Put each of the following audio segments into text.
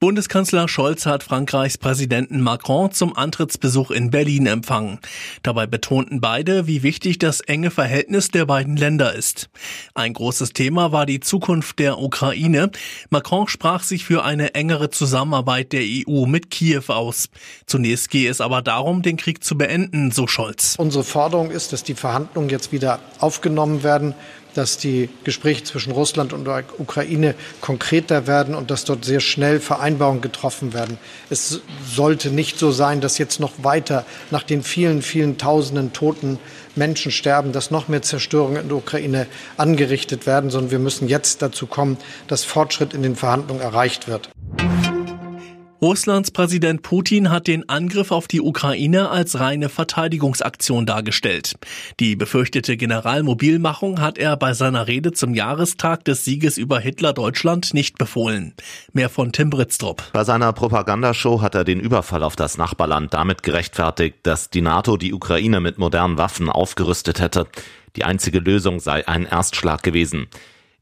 Bundeskanzler Scholz hat Frankreichs Präsidenten Macron zum Antrittsbesuch in Berlin empfangen. Dabei betonten beide, wie wichtig das enge Verhältnis der beiden Länder ist. Ein großes Thema war die Zukunft der Ukraine. Macron sprach sich für eine engere Zusammenarbeit der EU mit Kiew aus. Zunächst gehe es aber darum, den Krieg zu beenden, so Scholz. Unsere Forderung ist, dass die Verhandlungen jetzt wieder aufgenommen werden dass die Gespräche zwischen Russland und der Ukraine konkreter werden und dass dort sehr schnell Vereinbarungen getroffen werden. Es sollte nicht so sein, dass jetzt noch weiter nach den vielen, vielen tausenden toten Menschen sterben, dass noch mehr Zerstörungen in der Ukraine angerichtet werden, sondern wir müssen jetzt dazu kommen, dass Fortschritt in den Verhandlungen erreicht wird. Russlands Präsident Putin hat den Angriff auf die Ukraine als reine Verteidigungsaktion dargestellt. Die befürchtete Generalmobilmachung hat er bei seiner Rede zum Jahrestag des Sieges über Hitler-Deutschland nicht befohlen. Mehr von Tim Britztrup. Bei seiner Propagandashow hat er den Überfall auf das Nachbarland damit gerechtfertigt, dass die NATO die Ukraine mit modernen Waffen aufgerüstet hätte. Die einzige Lösung sei ein Erstschlag gewesen.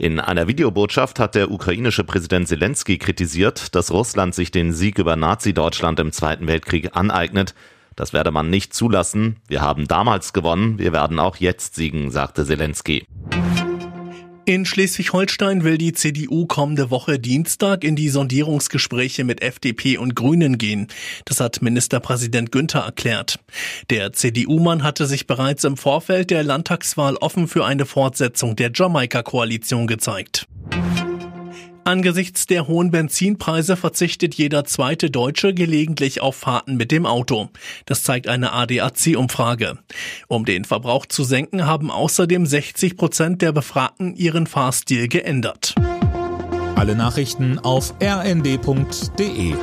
In einer Videobotschaft hat der ukrainische Präsident Zelensky kritisiert, dass Russland sich den Sieg über Nazi-Deutschland im Zweiten Weltkrieg aneignet. Das werde man nicht zulassen. Wir haben damals gewonnen, wir werden auch jetzt siegen, sagte Zelensky. In Schleswig-Holstein will die CDU kommende Woche Dienstag in die Sondierungsgespräche mit FDP und Grünen gehen. Das hat Ministerpräsident Günther erklärt. Der CDU-Mann hatte sich bereits im Vorfeld der Landtagswahl offen für eine Fortsetzung der Jamaika-Koalition gezeigt. Angesichts der hohen Benzinpreise verzichtet jeder zweite Deutsche gelegentlich auf Fahrten mit dem Auto. Das zeigt eine ADAC-Umfrage. Um den Verbrauch zu senken, haben außerdem 60 Prozent der Befragten ihren Fahrstil geändert. Alle Nachrichten auf rnd.de